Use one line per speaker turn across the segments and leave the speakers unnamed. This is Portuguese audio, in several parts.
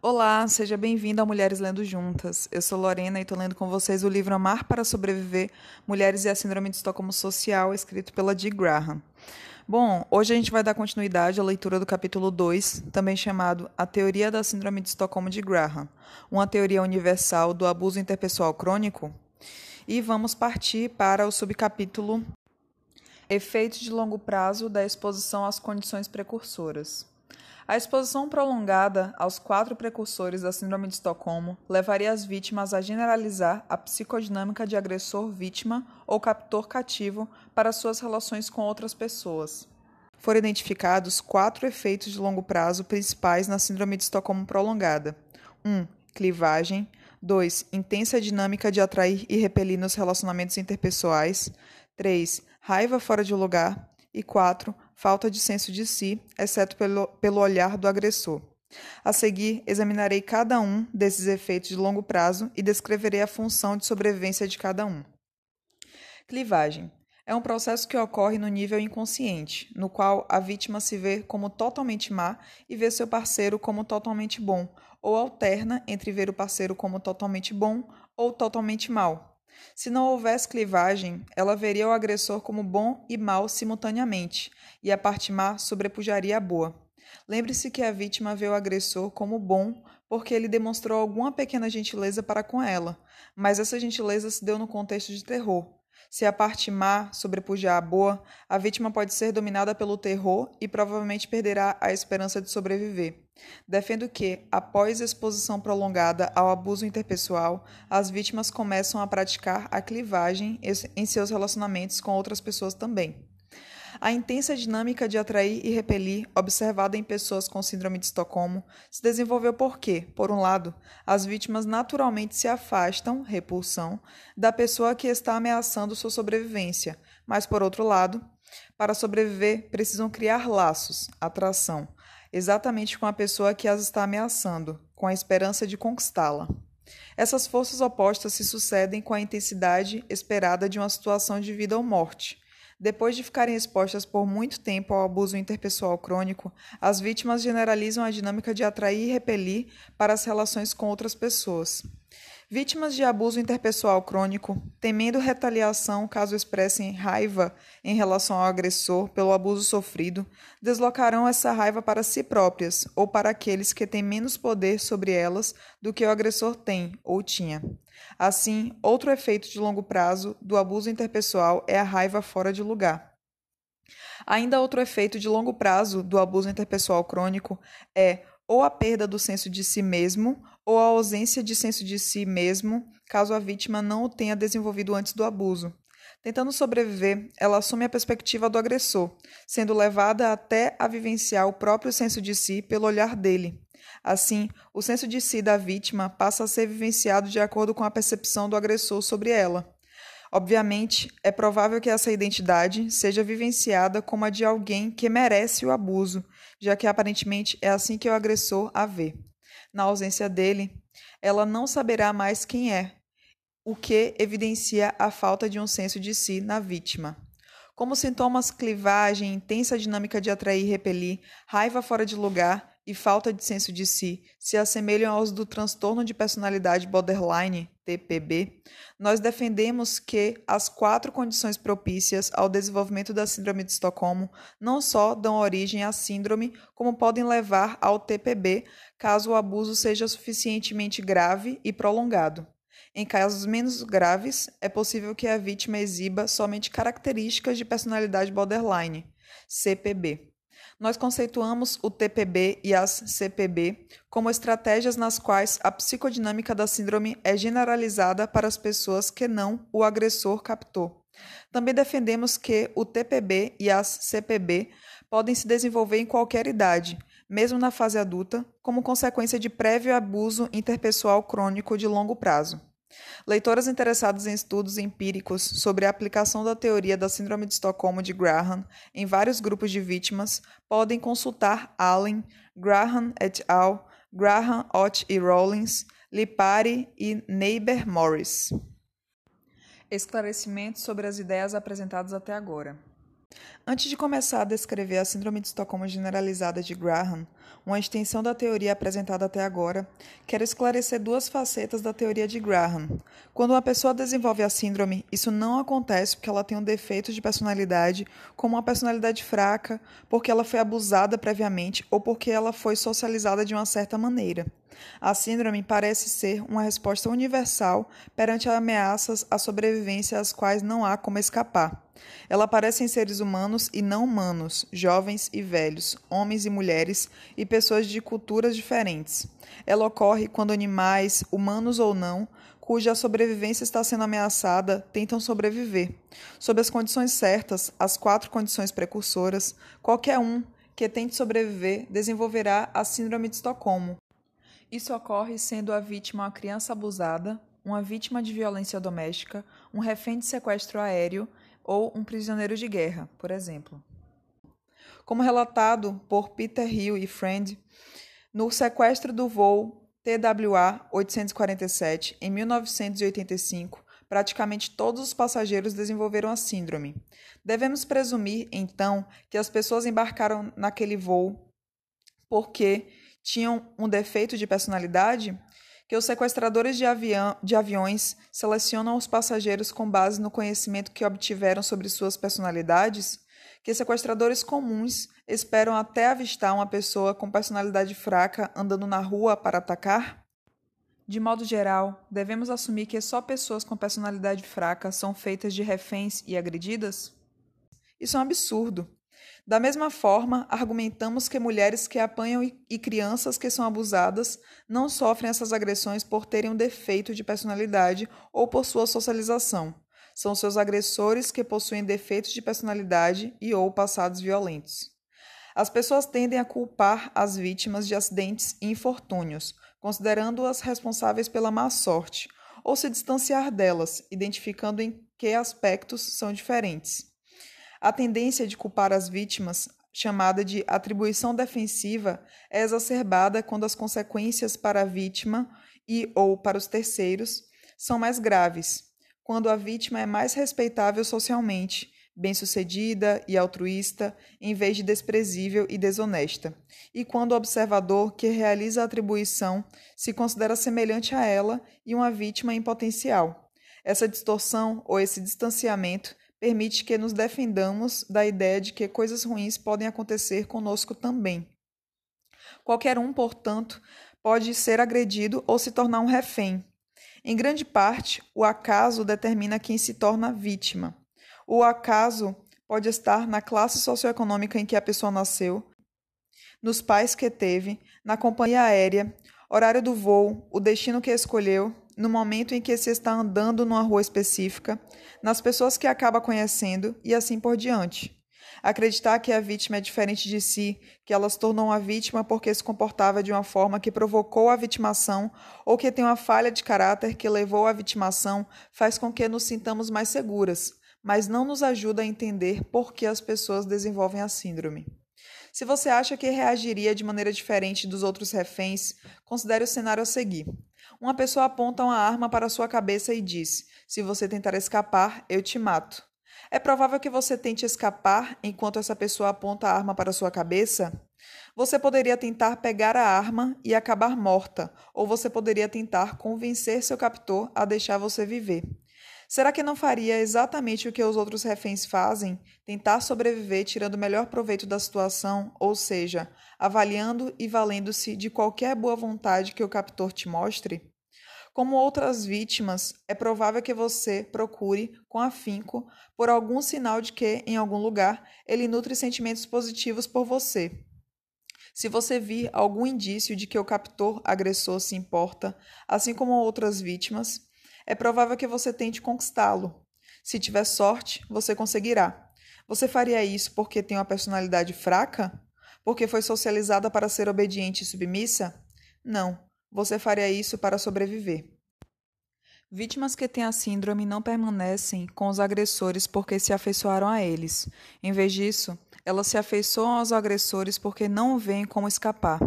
Olá, seja bem-vindo a Mulheres Lendo Juntas. Eu sou Lorena e estou lendo com vocês o livro Amar para Sobreviver: Mulheres e a Síndrome de Estocolmo Social, escrito pela Dee Graham. Bom, hoje a gente vai dar continuidade à leitura do capítulo 2, também chamado A Teoria da Síndrome de Estocolmo de Graham, uma teoria universal do abuso interpessoal crônico. E vamos partir para o subcapítulo Efeitos de longo prazo da exposição às condições precursoras. A exposição prolongada aos quatro precursores da Síndrome de Estocolmo levaria as vítimas a generalizar a psicodinâmica de agressor-vítima ou captor-cativo para suas relações com outras pessoas. Foram identificados quatro efeitos de longo prazo principais na Síndrome de Estocolmo prolongada: 1. Um, clivagem. 2. Intensa dinâmica de atrair e repelir nos relacionamentos interpessoais. 3. Raiva fora de lugar. E 4 falta de senso de si, exceto pelo, pelo olhar do agressor. A seguir, examinarei cada um desses efeitos de longo prazo e descreverei a função de sobrevivência de cada um. Clivagem é um processo que ocorre no nível inconsciente, no qual a vítima se vê como totalmente má e vê seu parceiro como totalmente bom, ou alterna entre ver o parceiro como totalmente bom ou totalmente mal. Se não houvesse clivagem, ela veria o agressor como bom e mal simultaneamente, e a parte má sobrepujaria a boa. Lembre-se que a vítima vê o agressor como bom porque ele demonstrou alguma pequena gentileza para com ela, mas essa gentileza se deu no contexto de terror, se a parte má sobrepujar a boa, a vítima pode ser dominada pelo terror e provavelmente perderá a esperança de sobreviver. Defendo que, após exposição prolongada ao abuso interpessoal, as vítimas começam a praticar a clivagem em seus relacionamentos com outras pessoas também. A intensa dinâmica de atrair e repelir, observada em pessoas com síndrome de Estocolmo, se desenvolveu porque, por um lado, as vítimas naturalmente se afastam, repulsão, da pessoa que está ameaçando sua sobrevivência, mas, por outro lado, para sobreviver, precisam criar laços, atração, exatamente com a pessoa que as está ameaçando, com a esperança de conquistá-la. Essas forças opostas se sucedem com a intensidade esperada de uma situação de vida ou morte depois de ficarem expostas por muito tempo ao abuso interpessoal crônico, as vítimas generalizam a dinâmica de atrair e repelir para as relações com outras pessoas. Vítimas de abuso interpessoal crônico, temendo retaliação caso expressem raiva em relação ao agressor pelo abuso sofrido, deslocarão essa raiva para si próprias ou para aqueles que têm menos poder sobre elas do que o agressor tem ou tinha. Assim, outro efeito de longo prazo do abuso interpessoal é a raiva fora de lugar. Ainda outro efeito de longo prazo do abuso interpessoal crônico é ou a perda do senso de si mesmo ou a ausência de senso de si mesmo, caso a vítima não o tenha desenvolvido antes do abuso. Tentando sobreviver, ela assume a perspectiva do agressor, sendo levada até a vivenciar o próprio senso de si pelo olhar dele. Assim, o senso de si da vítima passa a ser vivenciado de acordo com a percepção do agressor sobre ela. Obviamente, é provável que essa identidade seja vivenciada como a de alguém que merece o abuso, já que aparentemente é assim que o agressor a vê. Na ausência dele, ela não saberá mais quem é, o que evidencia a falta de um senso de si na vítima. Como sintomas clivagem, intensa dinâmica de atrair e repelir, raiva fora de lugar e falta de senso de si se assemelham aos do transtorno de personalidade borderline, TPB, nós defendemos que as quatro condições propícias ao desenvolvimento da Síndrome de Estocolmo não só dão origem à síndrome, como podem levar ao TPB caso o abuso seja suficientemente grave e prolongado. Em casos menos graves, é possível que a vítima exiba somente características de personalidade borderline, CPB. Nós conceituamos o TPB e as CPB como estratégias nas quais a psicodinâmica da síndrome é generalizada para as pessoas que não o agressor captou. Também defendemos que o TPB e as CPB podem se desenvolver em qualquer idade, mesmo na fase adulta, como consequência de prévio abuso interpessoal crônico de longo prazo. Leitoras interessadas em estudos empíricos sobre a aplicação da teoria da Síndrome de Estocolmo de Graham em vários grupos de vítimas podem consultar Allen, Graham et al., Graham, Ott e Rollins, Lipari e Neighbor Morris. Esclarecimentos sobre as ideias apresentadas até agora. Antes de começar a descrever a Síndrome de Estocolmo Generalizada de Graham, uma extensão da teoria apresentada até agora, quero esclarecer duas facetas da teoria de Graham. Quando uma pessoa desenvolve a síndrome, isso não acontece porque ela tem um defeito de personalidade, como uma personalidade fraca, porque ela foi abusada previamente ou porque ela foi socializada de uma certa maneira. A síndrome parece ser uma resposta universal perante ameaças à sobrevivência às quais não há como escapar. Ela aparece em seres humanos e não humanos, jovens e velhos, homens e mulheres e pessoas de culturas diferentes. Ela ocorre quando animais, humanos ou não, cuja sobrevivência está sendo ameaçada, tentam sobreviver. Sob as condições certas, as quatro condições precursoras, qualquer um que tente sobreviver desenvolverá a Síndrome de Estocolmo. Isso ocorre sendo a vítima uma criança abusada, uma vítima de violência doméstica, um refém de sequestro aéreo ou um prisioneiro de guerra, por exemplo. Como relatado por Peter Hill e Friend, no sequestro do voo TWA 847 em 1985, praticamente todos os passageiros desenvolveram a síndrome. Devemos presumir, então, que as pessoas embarcaram naquele voo porque tinham um defeito de personalidade? Que os sequestradores de, avião, de aviões selecionam os passageiros com base no conhecimento que obtiveram sobre suas personalidades, que sequestradores comuns esperam até avistar uma pessoa com personalidade fraca andando na rua para atacar? De modo geral, devemos assumir que só pessoas com personalidade fraca são feitas de reféns e agredidas? Isso é um absurdo. Da mesma forma, argumentamos que mulheres que apanham e crianças que são abusadas não sofrem essas agressões por terem um defeito de personalidade ou por sua socialização. São seus agressores que possuem defeitos de personalidade e ou passados violentos. As pessoas tendem a culpar as vítimas de acidentes e infortúnios, considerando-as responsáveis pela má sorte, ou se distanciar delas, identificando em que aspectos são diferentes. A tendência de culpar as vítimas, chamada de atribuição defensiva, é exacerbada quando as consequências para a vítima e ou para os terceiros são mais graves, quando a vítima é mais respeitável socialmente, bem-sucedida e altruísta, em vez de desprezível e desonesta, e quando o observador que realiza a atribuição se considera semelhante a ela e uma vítima em potencial. Essa distorção ou esse distanciamento permite que nos defendamos da ideia de que coisas ruins podem acontecer conosco também. Qualquer um, portanto, pode ser agredido ou se tornar um refém. Em grande parte, o acaso determina quem se torna vítima. O acaso pode estar na classe socioeconômica em que a pessoa nasceu, nos pais que teve, na companhia aérea, horário do voo, o destino que escolheu, no momento em que se está andando numa rua específica, nas pessoas que acaba conhecendo e assim por diante. Acreditar que a vítima é diferente de si, que ela se tornou uma vítima porque se comportava de uma forma que provocou a vitimação ou que tem uma falha de caráter que levou à vitimação, faz com que nos sintamos mais seguras, mas não nos ajuda a entender por que as pessoas desenvolvem a síndrome. Se você acha que reagiria de maneira diferente dos outros reféns, considere o cenário a seguir. Uma pessoa aponta uma arma para sua cabeça e diz: Se você tentar escapar, eu te mato. É provável que você tente escapar enquanto essa pessoa aponta a arma para sua cabeça? Você poderia tentar pegar a arma e acabar morta, ou você poderia tentar convencer seu captor a deixar você viver. Será que não faria exatamente o que os outros reféns fazem? Tentar sobreviver tirando o melhor proveito da situação, ou seja, avaliando e valendo-se de qualquer boa vontade que o captor te mostre? Como outras vítimas, é provável que você procure, com afinco, por algum sinal de que, em algum lugar, ele nutre sentimentos positivos por você. Se você vir algum indício de que o captor agressor se importa, assim como outras vítimas, é provável que você tente conquistá-lo. Se tiver sorte, você conseguirá. Você faria isso porque tem uma personalidade fraca? Porque foi socializada para ser obediente e submissa? Não, você faria isso para sobreviver. Vítimas que têm a síndrome não permanecem com os agressores porque se afeiçoaram a eles. Em vez disso, Elas se afeiçoam aos agressores porque não veem como escapar.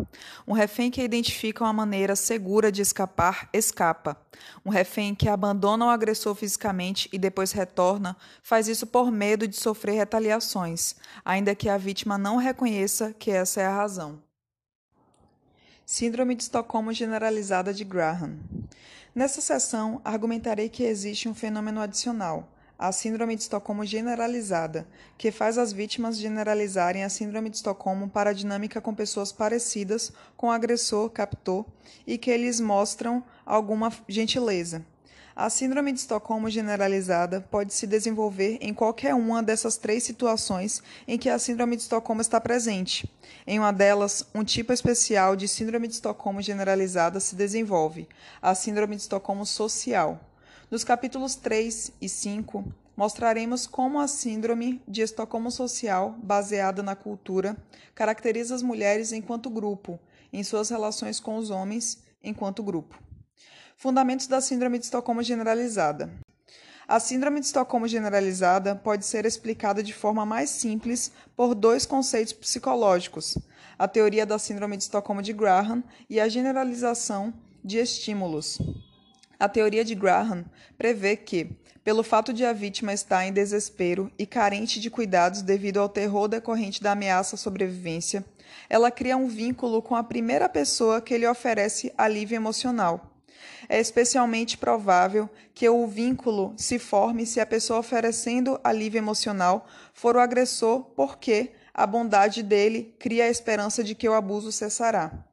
Um refém que identifica uma maneira segura de escapar, escapa. Um refém que abandona o agressor fisicamente e depois retorna, faz isso por medo de sofrer retaliações, ainda que a vítima não reconheça que essa é a razão. Síndrome de Estocolmo Generalizada de Graham. Nessa sessão, argumentarei que existe um fenômeno adicional a Síndrome de Estocolmo generalizada, que faz as vítimas generalizarem a Síndrome de Estocolmo para a dinâmica com pessoas parecidas com o agressor, captor, e que eles mostram alguma gentileza. A Síndrome de Estocolmo generalizada pode se desenvolver em qualquer uma dessas três situações em que a Síndrome de Estocolmo está presente. Em uma delas, um tipo especial de Síndrome de Estocolmo generalizada se desenvolve, a Síndrome de Estocolmo social. Nos capítulos 3 e 5, mostraremos como a síndrome de Estocolmo social, baseada na cultura, caracteriza as mulheres enquanto grupo, em suas relações com os homens enquanto grupo. Fundamentos da síndrome de Estocolmo generalizada. A síndrome de Estocolmo generalizada pode ser explicada de forma mais simples por dois conceitos psicológicos: a teoria da síndrome de Estocolmo de Graham e a generalização de estímulos. A teoria de Graham prevê que, pelo fato de a vítima estar em desespero e carente de cuidados devido ao terror decorrente da ameaça à sobrevivência, ela cria um vínculo com a primeira pessoa que lhe oferece alívio emocional. É especialmente provável que o vínculo se forme se a pessoa oferecendo alívio emocional for o agressor, porque a bondade dele cria a esperança de que o abuso cessará.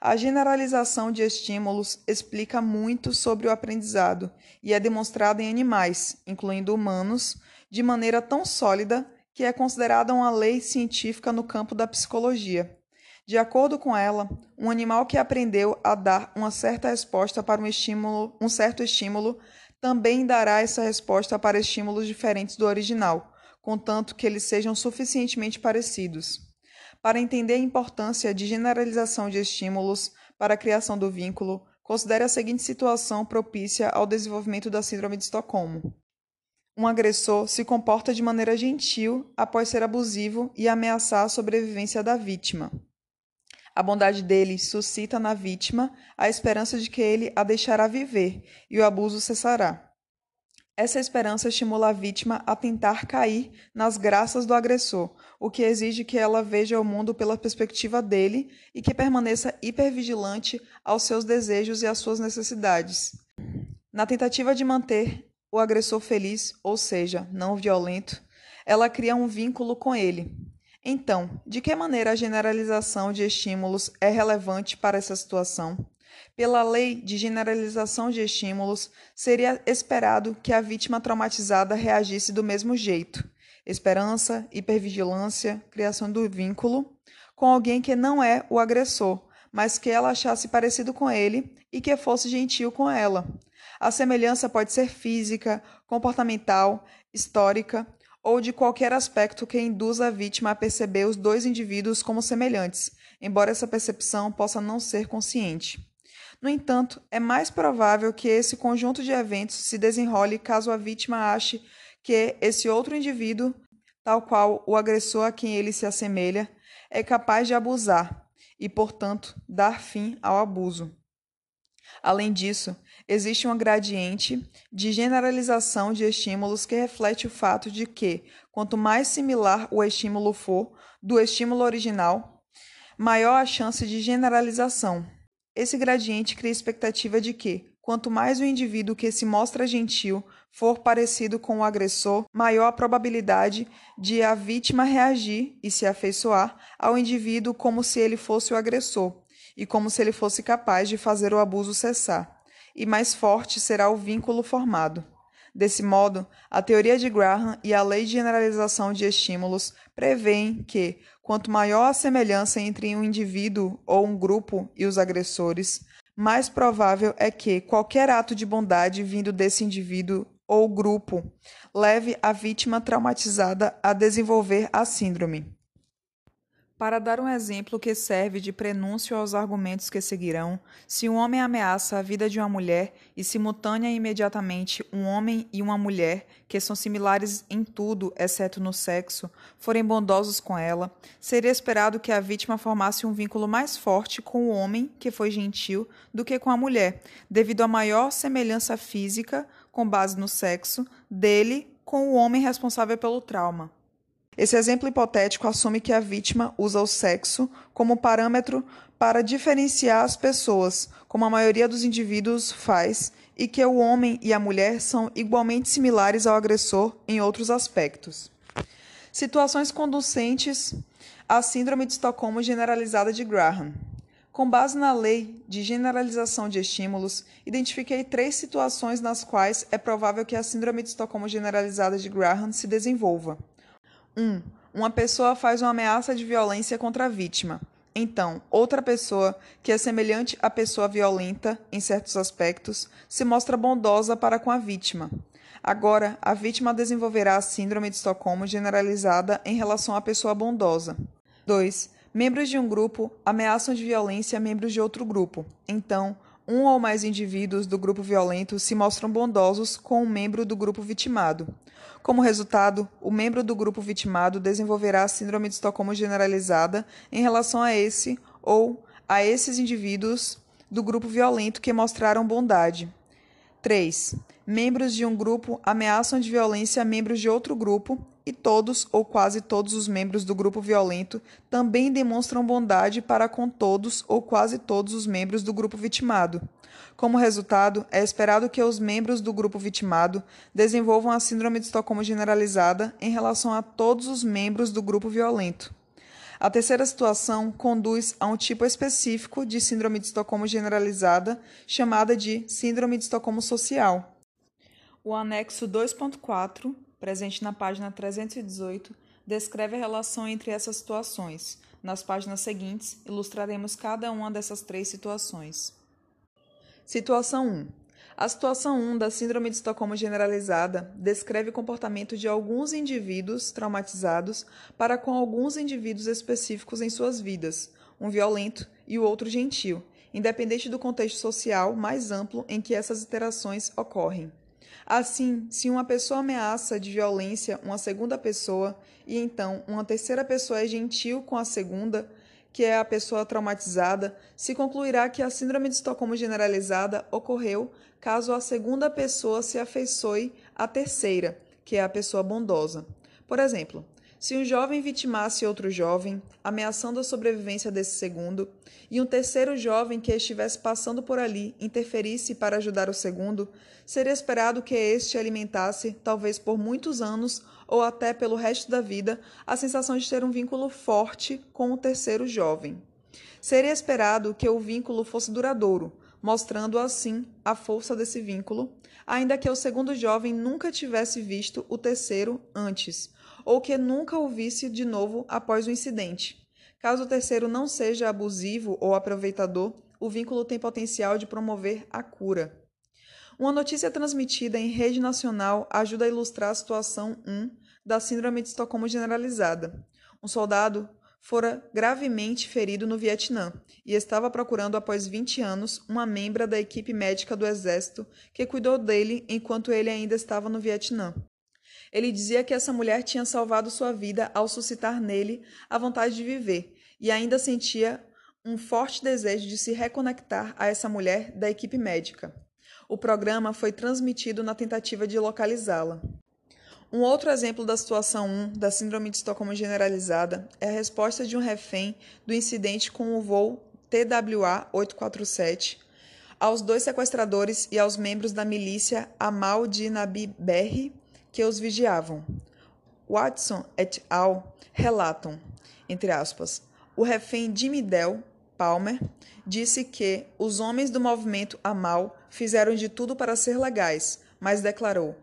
A generalização de estímulos explica muito sobre o aprendizado e é demonstrada em animais, incluindo humanos, de maneira tão sólida que é considerada uma lei científica no campo da psicologia. De acordo com ela, um animal que aprendeu a dar uma certa resposta para um estímulo, um certo estímulo, também dará essa resposta para estímulos diferentes do original, contanto que eles sejam suficientemente parecidos. Para entender a importância de generalização de estímulos para a criação do vínculo, considere a seguinte situação propícia ao desenvolvimento da Síndrome de Estocolmo. Um agressor se comporta de maneira gentil após ser abusivo e ameaçar a sobrevivência da vítima. A bondade dele suscita na vítima a esperança de que ele a deixará viver e o abuso cessará. Essa esperança estimula a vítima a tentar cair nas graças do agressor, o que exige que ela veja o mundo pela perspectiva dele e que permaneça hipervigilante aos seus desejos e às suas necessidades. Na tentativa de manter o agressor feliz, ou seja, não violento, ela cria um vínculo com ele. Então, de que maneira a generalização de estímulos é relevante para essa situação? Pela lei de generalização de estímulos, seria esperado que a vítima traumatizada reagisse do mesmo jeito. Esperança, hipervigilância, criação do vínculo com alguém que não é o agressor, mas que ela achasse parecido com ele e que fosse gentil com ela. A semelhança pode ser física, comportamental, histórica ou de qualquer aspecto que induza a vítima a perceber os dois indivíduos como semelhantes, embora essa percepção possa não ser consciente. No entanto, é mais provável que esse conjunto de eventos se desenrole caso a vítima ache que esse outro indivíduo, tal qual o agressor a quem ele se assemelha, é capaz de abusar e, portanto, dar fim ao abuso. Além disso, existe um gradiente de generalização de estímulos que reflete o fato de que, quanto mais similar o estímulo for do estímulo original, maior a chance de generalização. Esse gradiente cria expectativa de que, quanto mais o indivíduo que se mostra gentil for parecido com o agressor, maior a probabilidade de a vítima reagir e se afeiçoar ao indivíduo como se ele fosse o agressor e como se ele fosse capaz de fazer o abuso cessar, e mais forte será o vínculo formado. Desse modo, a teoria de Graham e a lei de generalização de estímulos prevêem que, quanto maior a semelhança entre um indivíduo ou um grupo e os agressores, mais provável é que qualquer ato de bondade vindo desse indivíduo ou grupo leve a vítima traumatizada a desenvolver a síndrome. Para dar um exemplo que serve de prenúncio aos argumentos que seguirão, se um homem ameaça a vida de uma mulher e simultânea e imediatamente um homem e uma mulher, que são similares em tudo, exceto no sexo, forem bondosos com ela, seria esperado que a vítima formasse um vínculo mais forte com o homem, que foi gentil, do que com a mulher, devido à maior semelhança física, com base no sexo, dele com o homem responsável pelo trauma. Esse exemplo hipotético assume que a vítima usa o sexo como parâmetro para diferenciar as pessoas, como a maioria dos indivíduos faz, e que o homem e a mulher são igualmente similares ao agressor em outros aspectos. Situações conducentes à Síndrome de Estocolmo generalizada de Graham. Com base na lei de generalização de estímulos, identifiquei três situações nas quais é provável que a Síndrome de Estocolmo generalizada de Graham se desenvolva. 1. Um, uma pessoa faz uma ameaça de violência contra a vítima. Então, outra pessoa, que é semelhante à pessoa violenta em certos aspectos, se mostra bondosa para com a vítima. Agora, a vítima desenvolverá a síndrome de Estocolmo generalizada em relação à pessoa bondosa. 2. Membros de um grupo ameaçam de violência membros de outro grupo. Então, um ou mais indivíduos do grupo violento se mostram bondosos com um membro do grupo vitimado. Como resultado, o membro do grupo vitimado desenvolverá a síndrome de Estocolmo generalizada em relação a esse ou a esses indivíduos do grupo violento que mostraram bondade. 3. Membros de um grupo ameaçam de violência membros de outro grupo e todos ou quase todos os membros do grupo violento também demonstram bondade para com todos ou quase todos os membros do grupo vitimado. Como resultado, é esperado que os membros do grupo vitimado desenvolvam a síndrome de Estocolmo generalizada em relação a todos os membros do grupo violento. A terceira situação conduz a um tipo específico de síndrome de Estocolmo generalizada, chamada de síndrome de Estocolmo social. O anexo 2.4 presente na página 318, descreve a relação entre essas situações. Nas páginas seguintes, ilustraremos cada uma dessas três situações. Situação 1. A situação 1 da Síndrome de Estocolmo Generalizada descreve o comportamento de alguns indivíduos traumatizados para com alguns indivíduos específicos em suas vidas, um violento e o outro gentil, independente do contexto social mais amplo em que essas interações ocorrem. Assim, se uma pessoa ameaça de violência uma segunda pessoa e então uma terceira pessoa é gentil com a segunda, que é a pessoa traumatizada, se concluirá que a síndrome de Estocolmo generalizada ocorreu caso a segunda pessoa se afeiçoe à terceira, que é a pessoa bondosa. Por exemplo, se um jovem vitimasse outro jovem, ameaçando a sobrevivência desse segundo, e um terceiro jovem que estivesse passando por ali interferisse para ajudar o segundo, seria esperado que este alimentasse, talvez por muitos anos ou até pelo resto da vida, a sensação de ter um vínculo forte com o terceiro jovem. Seria esperado que o vínculo fosse duradouro, mostrando assim a força desse vínculo, ainda que o segundo jovem nunca tivesse visto o terceiro antes ou que nunca o visse de novo após o incidente. Caso o terceiro não seja abusivo ou aproveitador, o vínculo tem potencial de promover a cura. Uma notícia transmitida em rede nacional ajuda a ilustrar a situação 1 da Síndrome de Estocolmo generalizada. Um soldado fora gravemente ferido no Vietnã e estava procurando, após 20 anos, uma membra da equipe médica do exército que cuidou dele enquanto ele ainda estava no Vietnã. Ele dizia que essa mulher tinha salvado sua vida ao suscitar nele a vontade de viver e ainda sentia um forte desejo de se reconectar a essa mulher da equipe médica. O programa foi transmitido na tentativa de localizá-la. Um outro exemplo da situação 1 da Síndrome de Estocolmo generalizada é a resposta de um refém do incidente com o voo TWA 847 aos dois sequestradores e aos membros da milícia Amal de Nabi Berri que os vigiavam. Watson et al. relatam, entre aspas, o refém Jimmy Dell Palmer disse que os homens do movimento Amal fizeram de tudo para ser legais, mas declarou: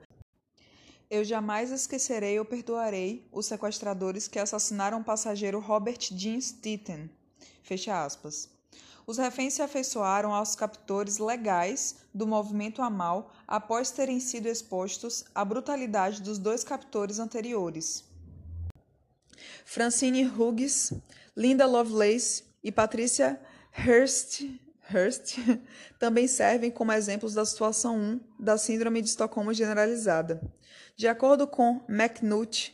Eu jamais esquecerei ou perdoarei os sequestradores que assassinaram o passageiro Robert Jean Stitten. Fecha aspas. Os reféns se afeiçoaram aos captores legais do movimento Amal após terem sido expostos à brutalidade dos dois captores anteriores. Francine Hughes, Linda Lovelace e Patricia Hearst, Hearst também servem como exemplos da situação 1 da Síndrome de Estocolmo generalizada. De acordo com McNutt,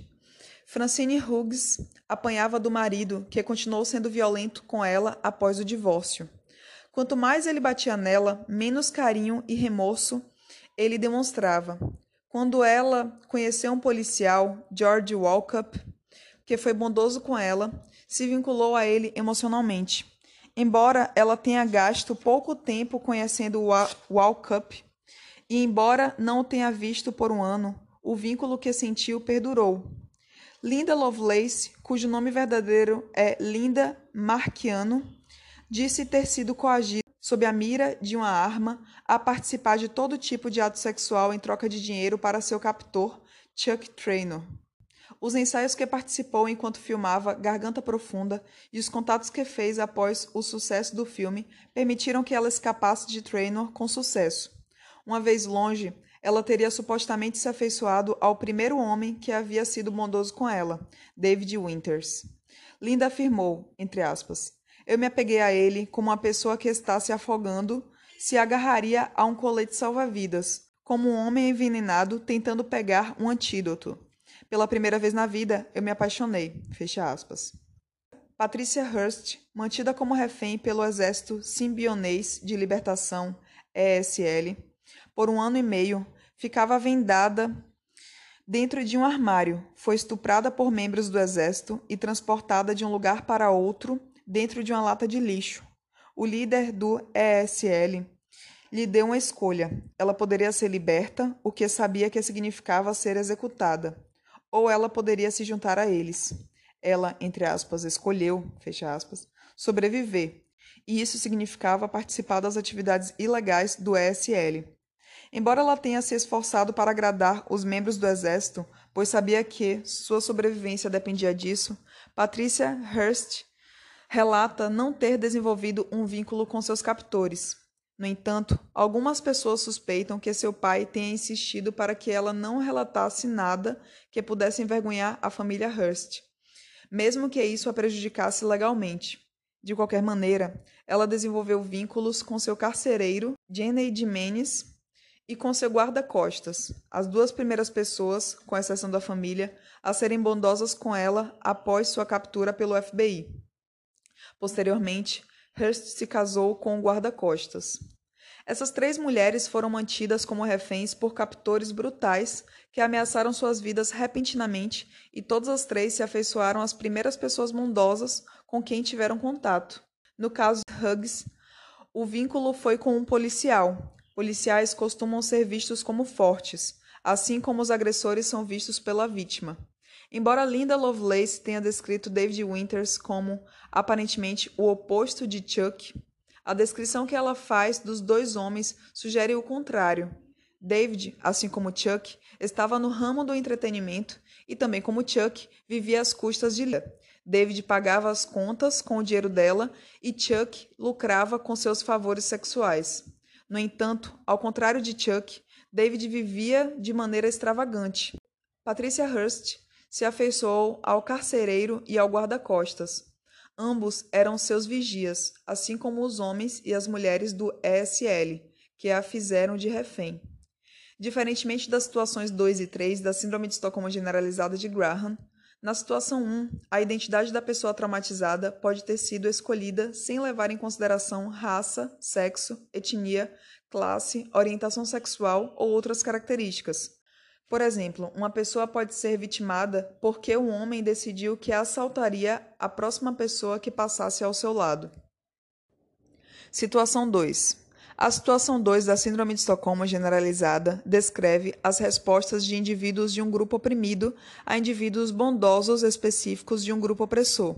Francine Hughes apanhava do marido, que continuou sendo violento com ela após o divórcio. Quanto mais ele batia nela, menos carinho e remorso ele demonstrava. Quando ela conheceu um policial, George Walkup, que foi bondoso com ela, se vinculou a ele emocionalmente. Embora ela tenha gasto pouco tempo conhecendo Walkup, e embora não o tenha visto por um ano, o vínculo que sentiu perdurou. Linda Lovelace, cujo nome verdadeiro é Linda Marquiano, disse ter sido coagida sob a mira de uma arma a participar de todo tipo de ato sexual em troca de dinheiro para seu captor, Chuck Traynor. Os ensaios que participou enquanto filmava Garganta Profunda e os contatos que fez após o sucesso do filme permitiram que ela escapasse de Traynor com sucesso. Uma vez longe, ela teria supostamente se afeiçoado ao primeiro homem que havia sido bondoso com ela, David Winters. Linda afirmou, entre aspas, eu me apeguei a ele como uma pessoa que está se afogando se agarraria a um colete salva-vidas, como um homem envenenado tentando pegar um antídoto. Pela primeira vez na vida, eu me apaixonei. Fecha aspas. Patricia Hurst, mantida como refém pelo Exército Simbionês de Libertação, ESL, por um ano e meio, ficava vendada dentro de um armário. Foi estuprada por membros do exército e transportada de um lugar para outro dentro de uma lata de lixo. O líder do ESL lhe deu uma escolha. Ela poderia ser liberta, o que sabia que significava ser executada, ou ela poderia se juntar a eles. Ela, entre aspas, escolheu, fecha aspas, sobreviver, e isso significava participar das atividades ilegais do ESL. Embora ela tenha se esforçado para agradar os membros do exército, pois sabia que sua sobrevivência dependia disso, Patricia Hearst relata não ter desenvolvido um vínculo com seus captores. No entanto, algumas pessoas suspeitam que seu pai tenha insistido para que ela não relatasse nada que pudesse envergonhar a família Hearst, mesmo que isso a prejudicasse legalmente. De qualquer maneira, ela desenvolveu vínculos com seu carcereiro, Jenny Jimenez, e com seu guarda-costas, as duas primeiras pessoas, com exceção da família, a serem bondosas com ela após sua captura pelo FBI. Posteriormente, Hearst se casou com o guarda-costas. Essas três mulheres foram mantidas como reféns por captores brutais que ameaçaram suas vidas repentinamente e todas as três se afeiçoaram às primeiras pessoas bondosas com quem tiveram contato. No caso de Hughes, o vínculo foi com um policial, Policiais costumam ser vistos como fortes, assim como os agressores são vistos pela vítima. Embora Linda Lovelace tenha descrito David Winters como aparentemente o oposto de Chuck, a descrição que ela faz dos dois homens sugere o contrário. David, assim como Chuck, estava no ramo do entretenimento e também como Chuck, vivia às custas de Linda. David pagava as contas com o dinheiro dela e Chuck lucrava com seus favores sexuais. No entanto, ao contrário de Chuck, David vivia de maneira extravagante. Patricia Hurst se afeiçoou ao carcereiro e ao guarda-costas. Ambos eram seus vigias, assim como os homens e as mulheres do ESL, que a fizeram de refém. Diferentemente das situações 2 e 3 da Síndrome de Estocolmo Generalizada de Graham, na situação 1, a identidade da pessoa traumatizada pode ter sido escolhida sem levar em consideração raça, sexo, etnia, classe, orientação sexual ou outras características. Por exemplo, uma pessoa pode ser vitimada porque o homem decidiu que assaltaria a próxima pessoa que passasse ao seu lado. Situação 2. A situação 2 da Síndrome de Estocolmo generalizada descreve as respostas de indivíduos de um grupo oprimido a indivíduos bondosos específicos de um grupo opressor.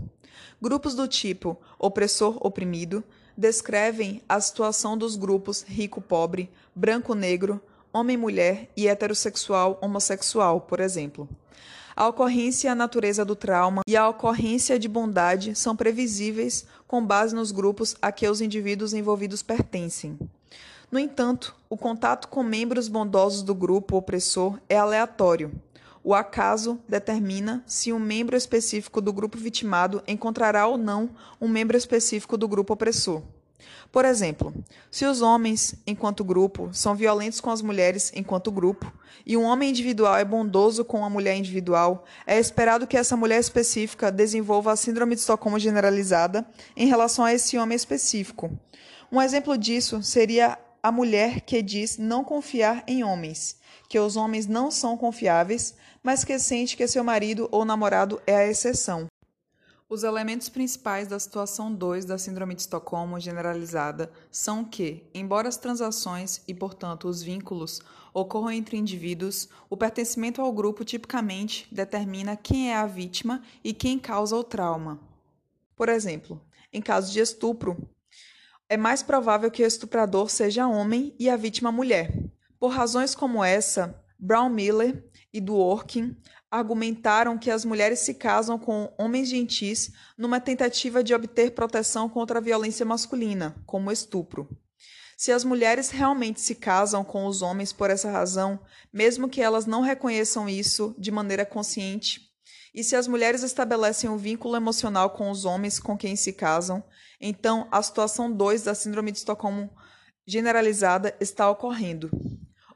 Grupos do tipo opressor-oprimido descrevem a situação dos grupos rico-pobre, branco-negro, homem-mulher e heterossexual-homossexual, por exemplo. A ocorrência e a natureza do trauma e a ocorrência de bondade são previsíveis com base nos grupos a que os indivíduos envolvidos pertencem. No entanto, o contato com membros bondosos do grupo opressor é aleatório. O acaso determina se um membro específico do grupo vitimado encontrará ou não um membro específico do grupo opressor. Por exemplo, se os homens, enquanto grupo, são violentos com as mulheres enquanto grupo, e um homem individual é bondoso com uma mulher individual, é esperado que essa mulher específica desenvolva a síndrome de Estocolmo generalizada em relação a esse homem específico. Um exemplo disso seria a mulher que diz não confiar em homens, que os homens não são confiáveis, mas que sente que seu marido ou namorado é a exceção. Os elementos principais da situação 2 da Síndrome de Estocolmo generalizada são que, embora as transações e, portanto, os vínculos ocorram entre indivíduos, o pertencimento ao grupo tipicamente determina quem é a vítima e quem causa o trauma. Por exemplo, em caso de estupro, é mais provável que o estuprador seja homem e a vítima mulher. Por razões como essa, Brown Miller e Dworkin argumentaram que as mulheres se casam com homens gentis numa tentativa de obter proteção contra a violência masculina, como estupro. Se as mulheres realmente se casam com os homens por essa razão, mesmo que elas não reconheçam isso de maneira consciente, e se as mulheres estabelecem um vínculo emocional com os homens com quem se casam, então a situação 2 da Síndrome de Estocolmo generalizada está ocorrendo.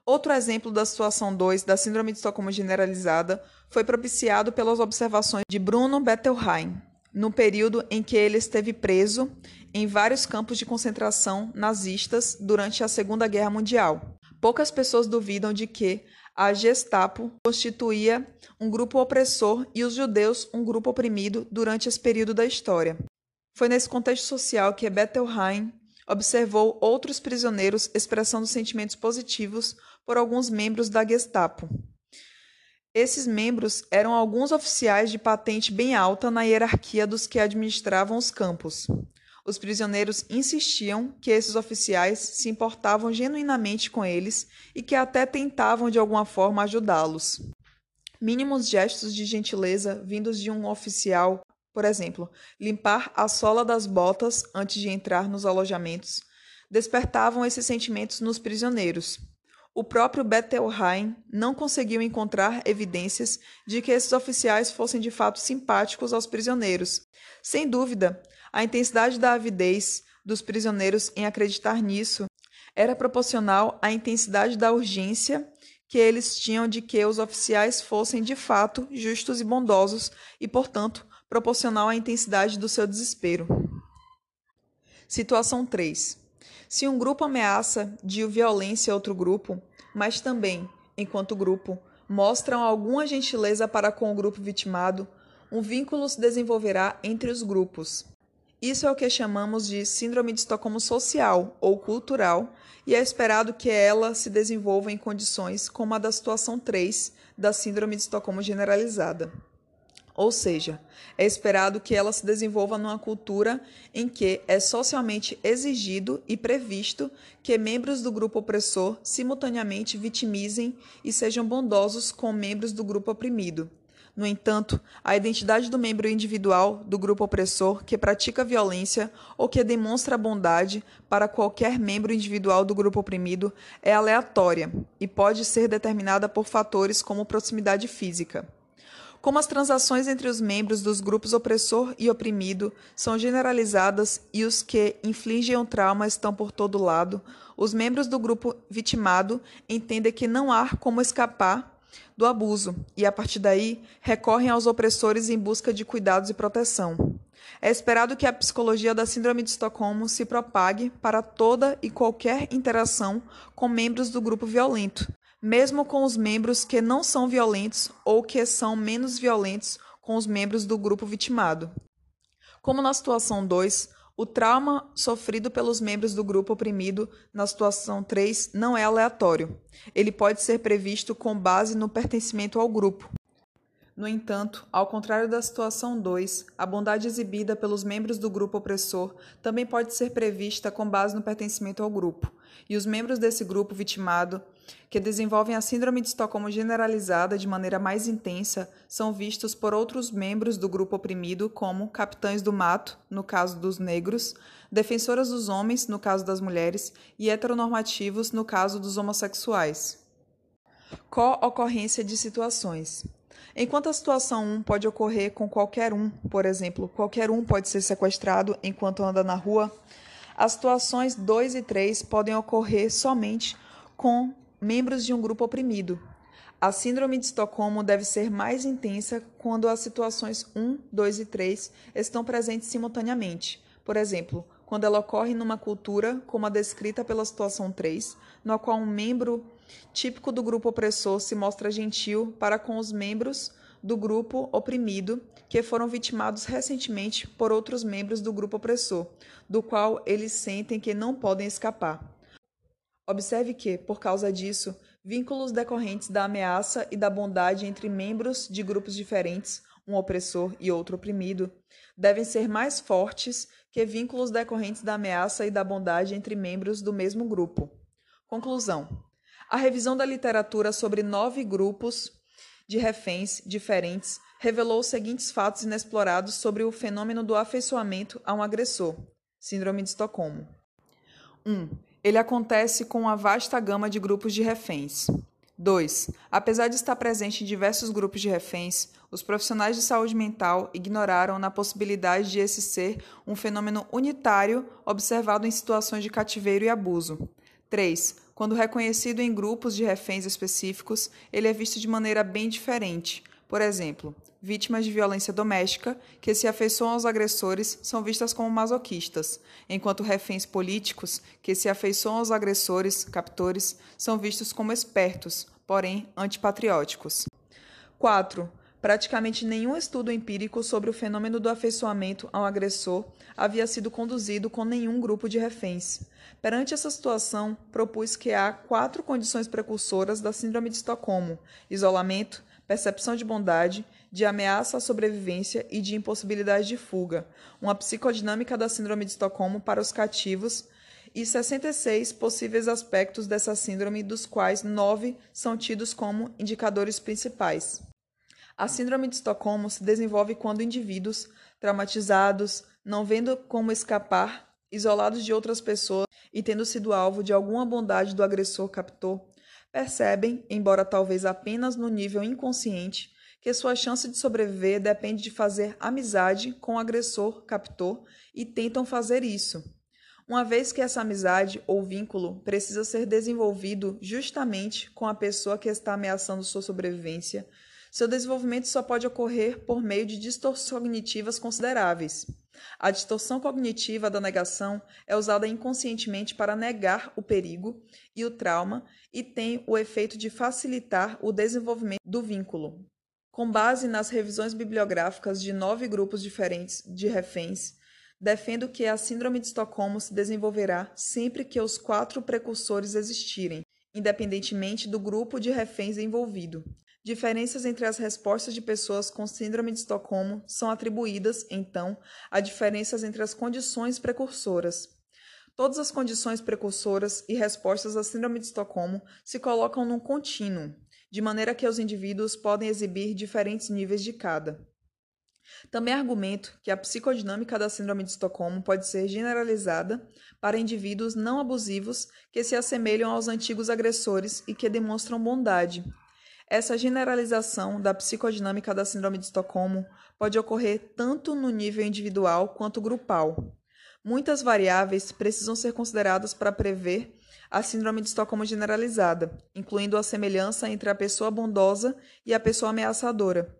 Outro exemplo da situação 2 da Síndrome de Estocolmo generalizada foi propiciado pelas observações de Bruno Bettelheim, no período em que ele esteve preso em vários campos de concentração nazistas durante a Segunda Guerra Mundial. Poucas pessoas duvidam de que a Gestapo constituía um grupo opressor e os judeus um grupo oprimido durante esse período da história. Foi nesse contexto social que Bettelheim observou outros prisioneiros expressando sentimentos positivos por alguns membros da Gestapo. Esses membros eram alguns oficiais de patente bem alta na hierarquia dos que administravam os campos. Os prisioneiros insistiam que esses oficiais se importavam genuinamente com eles e que até tentavam de alguma forma ajudá-los. Mínimos gestos de gentileza vindos de um oficial, por exemplo, limpar a sola das botas antes de entrar nos alojamentos, despertavam esses sentimentos nos prisioneiros. O próprio Bettelheim não conseguiu encontrar evidências de que esses oficiais fossem de fato simpáticos aos prisioneiros. Sem dúvida, a intensidade da avidez dos prisioneiros em acreditar nisso era proporcional à intensidade da urgência que eles tinham de que os oficiais fossem de fato justos e bondosos e, portanto, proporcional à intensidade do seu desespero. Situação 3. Se um grupo ameaça de violência a outro grupo, mas também, enquanto grupo, mostram alguma gentileza para com o grupo vitimado, um vínculo se desenvolverá entre os grupos. Isso é o que chamamos de síndrome de Estocolmo social ou cultural, e é esperado que ela se desenvolva em condições como a da situação 3 da síndrome de Estocolmo generalizada. Ou seja, é esperado que ela se desenvolva numa cultura em que é socialmente exigido e previsto que membros do grupo opressor simultaneamente vitimizem e sejam bondosos com membros do grupo oprimido. No entanto, a identidade do membro individual do grupo opressor que pratica violência ou que demonstra bondade para qualquer membro individual do grupo oprimido é aleatória e pode ser determinada por fatores como proximidade física. Como as transações entre os membros dos grupos opressor e oprimido são generalizadas e os que infligem o trauma estão por todo lado, os membros do grupo vitimado entendem que não há como escapar do abuso e, a partir daí, recorrem aos opressores em busca de cuidados e proteção. É esperado que a psicologia da Síndrome de Estocolmo se propague para toda e qualquer interação com membros do grupo violento, mesmo com os membros que não são violentos ou que são menos violentos com os membros do grupo vitimado. Como na situação 2, o trauma sofrido pelos membros do grupo oprimido na situação 3 não é aleatório. Ele pode ser previsto com base no pertencimento ao grupo. No entanto, ao contrário da situação 2, a bondade exibida pelos membros do grupo opressor também pode ser prevista com base no pertencimento ao grupo, e os membros desse grupo vitimado que desenvolvem a síndrome de Estocolmo generalizada de maneira mais intensa são vistos por outros membros do grupo oprimido como capitães do mato, no caso dos negros, defensoras dos homens, no caso das mulheres, e heteronormativos, no caso dos homossexuais. Co-ocorrência de situações. Enquanto a situação 1 pode ocorrer com qualquer um, por exemplo, qualquer um pode ser sequestrado enquanto anda na rua, as situações 2 e 3 podem ocorrer somente com membros de um grupo oprimido. A síndrome de Estocolmo deve ser mais intensa quando as situações 1, 2 e 3 estão presentes simultaneamente. Por exemplo, quando ela ocorre numa cultura como a descrita pela situação 3, no qual um membro típico do grupo opressor se mostra gentil para com os membros do grupo oprimido que foram vitimados recentemente por outros membros do grupo opressor, do qual eles sentem que não podem escapar. Observe que, por causa disso, vínculos decorrentes da ameaça e da bondade entre membros de grupos diferentes, um opressor e outro oprimido, devem ser mais fortes que vínculos decorrentes da ameaça e da bondade entre membros do mesmo grupo. Conclusão: a revisão da literatura sobre nove grupos de reféns diferentes revelou os seguintes fatos inexplorados sobre o fenômeno do afeiçoamento a um agressor, Síndrome de Estocolmo. 1. Um, ele acontece com uma vasta gama de grupos de reféns. 2. Apesar de estar presente em diversos grupos de reféns, os profissionais de saúde mental ignoraram na possibilidade de esse ser um fenômeno unitário observado em situações de cativeiro e abuso. 3. Quando reconhecido em grupos de reféns específicos, ele é visto de maneira bem diferente. Por exemplo, vítimas de violência doméstica que se afeiçoam aos agressores são vistas como masoquistas, enquanto reféns políticos que se afeiçoam aos agressores, captores, são vistos como espertos, porém antipatrióticos. 4. Praticamente nenhum estudo empírico sobre o fenômeno do afeiçoamento ao agressor havia sido conduzido com nenhum grupo de reféns. Perante essa situação, propus que há quatro condições precursoras da Síndrome de Estocolmo: isolamento, percepção de bondade, de ameaça à sobrevivência e de impossibilidade de fuga, uma psicodinâmica da Síndrome de Estocolmo para os cativos e 66 possíveis aspectos dessa síndrome, dos quais nove são tidos como indicadores principais. A Síndrome de Estocolmo se desenvolve quando indivíduos traumatizados, não vendo como escapar, isolados de outras pessoas e tendo sido alvo de alguma bondade do agressor captor, percebem, embora talvez apenas no nível inconsciente, que sua chance de sobreviver depende de fazer amizade com o agressor captor e tentam fazer isso. Uma vez que essa amizade ou vínculo precisa ser desenvolvido justamente com a pessoa que está ameaçando sua sobrevivência, seu desenvolvimento só pode ocorrer por meio de distorções cognitivas consideráveis. A distorção cognitiva da negação é usada inconscientemente para negar o perigo e o trauma e tem o efeito de facilitar o desenvolvimento do vínculo. Com base nas revisões bibliográficas de nove grupos diferentes de reféns, defendo que a Síndrome de Estocolmo se desenvolverá sempre que os quatro precursores existirem, independentemente do grupo de reféns envolvido. Diferenças entre as respostas de pessoas com Síndrome de Estocolmo são atribuídas, então, a diferenças entre as condições precursoras. Todas as condições precursoras e respostas à Síndrome de Estocolmo se colocam num contínuo, de maneira que os indivíduos podem exibir diferentes níveis de cada. Também argumento que a psicodinâmica da Síndrome de Estocolmo pode ser generalizada para indivíduos não abusivos que se assemelham aos antigos agressores e que demonstram bondade, essa generalização da psicodinâmica da Síndrome de Estocolmo pode ocorrer tanto no nível individual quanto grupal. Muitas variáveis precisam ser consideradas para prever a Síndrome de Estocolmo generalizada, incluindo a semelhança entre a pessoa bondosa e a pessoa ameaçadora,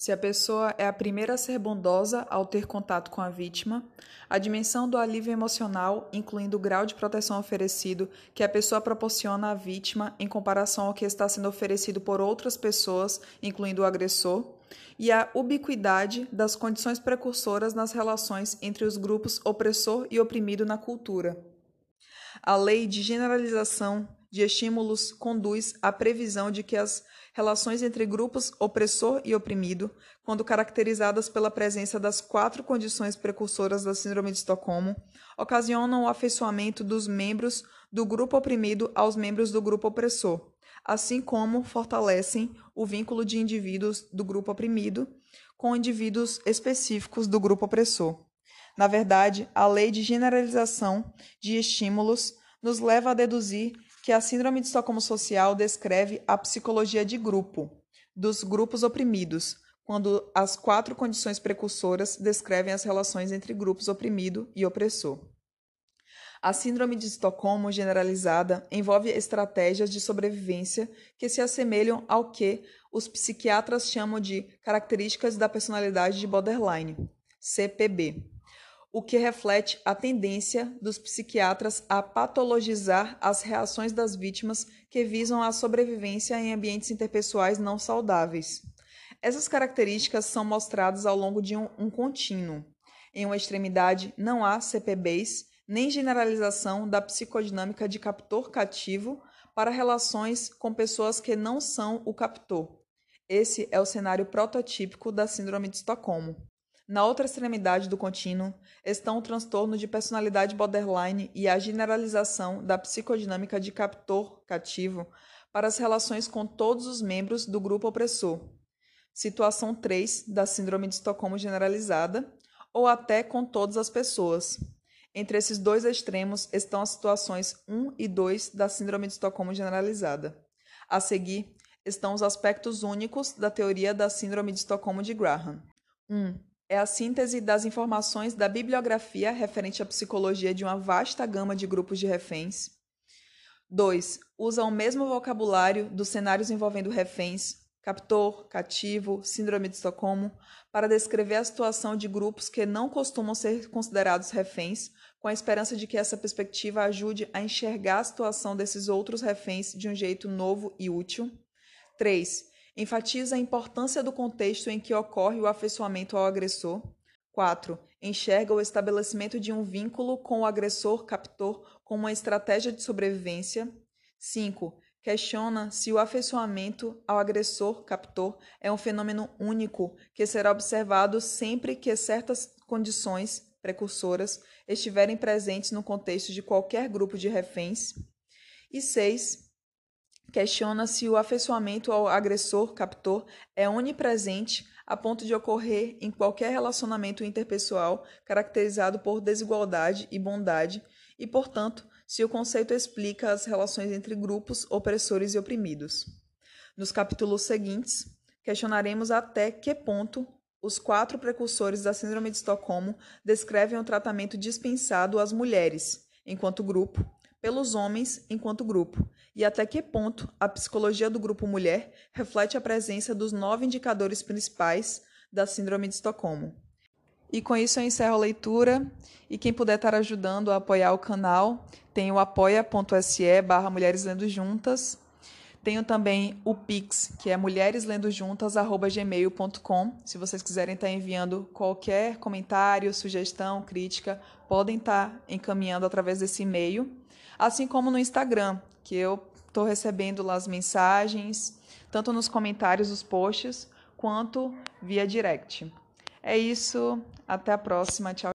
se a pessoa é a primeira a ser bondosa ao ter contato com a vítima, a dimensão do alívio emocional, incluindo o grau de proteção oferecido que a pessoa proporciona à vítima em comparação ao que está sendo oferecido por outras pessoas, incluindo o agressor, e a ubiquidade das condições precursoras nas relações entre os grupos opressor e oprimido na cultura. A lei de generalização de estímulos conduz à previsão de que as relações entre grupos opressor e oprimido, quando caracterizadas pela presença das quatro condições precursoras da Síndrome de Estocolmo, ocasionam o afeiçoamento dos membros do grupo oprimido aos membros do grupo opressor, assim como fortalecem o vínculo de indivíduos do grupo oprimido com indivíduos específicos do grupo opressor. Na verdade, a lei de generalização de estímulos nos leva a deduzir que a Síndrome de Estocolmo Social descreve a psicologia de grupo. dos grupos oprimidos, quando as quatro condições precursoras descrevem as relações entre grupos oprimido e opressor. A síndrome de Estocolmo generalizada envolve estratégias de sobrevivência que se assemelham ao que os psiquiatras chamam de características da personalidade de borderline, CPB, o que reflete a tendência dos psiquiatras a patologizar as reações das vítimas que visam a sobrevivência em ambientes interpessoais não saudáveis. Essas características são mostradas ao longo de um, um contínuo. Em uma extremidade, não há CPBs nem generalização da psicodinâmica de captor cativo para relações com pessoas que não são o captor. Esse é o cenário prototípico da Síndrome de Estocolmo. Na outra extremidade do contínuo estão o transtorno de personalidade borderline e a generalização da psicodinâmica de captor cativo para as relações com todos os membros do grupo opressor. Situação 3 da Síndrome de Estocolmo generalizada, ou até com todas as pessoas. Entre esses dois extremos estão as situações 1 e 2 da Síndrome de Estocolmo generalizada. A seguir estão os aspectos únicos da teoria da Síndrome de Estocolmo de Graham. 1. É a síntese das informações da bibliografia referente à psicologia de uma vasta gama de grupos de reféns. 2. Usa o mesmo vocabulário dos cenários envolvendo reféns, captor, cativo, síndrome de Estocolmo, para descrever a situação de grupos que não costumam ser considerados reféns, com a esperança de que essa perspectiva ajude a enxergar a situação desses outros reféns de um jeito novo e útil. 3. Enfatiza a importância do contexto em que ocorre o afeiçoamento ao agressor. 4. Enxerga o estabelecimento de um vínculo com o agressor-captor como uma estratégia de sobrevivência. 5 questiona se o afeiçoamento ao agressor-captor é um fenômeno único que será observado sempre que certas condições precursoras estiverem presentes no contexto de qualquer grupo de reféns. E 6. Questiona se o afeiçoamento ao agressor-captor é onipresente a ponto de ocorrer em qualquer relacionamento interpessoal caracterizado por desigualdade e bondade e, portanto, se o conceito explica as relações entre grupos opressores e oprimidos. Nos capítulos seguintes, questionaremos até que ponto os quatro precursores da Síndrome de Estocolmo descrevem o tratamento dispensado às mulheres, enquanto grupo, pelos homens, enquanto grupo, e até que ponto a psicologia do grupo mulher reflete a presença dos nove indicadores principais da Síndrome de Estocolmo. E com isso eu encerro a leitura. E quem puder estar ajudando a apoiar o canal, tem o apoia.se barra Mulheres Lendo Juntas. Tenho também o Pix, que é mulhereslendojuntas.gmail.com. Se vocês quiserem estar enviando qualquer comentário, sugestão, crítica, podem estar encaminhando através desse e-mail. Assim como no Instagram, que eu estou recebendo lá as mensagens, tanto nos comentários dos posts, quanto via direct. É isso, até a próxima, tchau.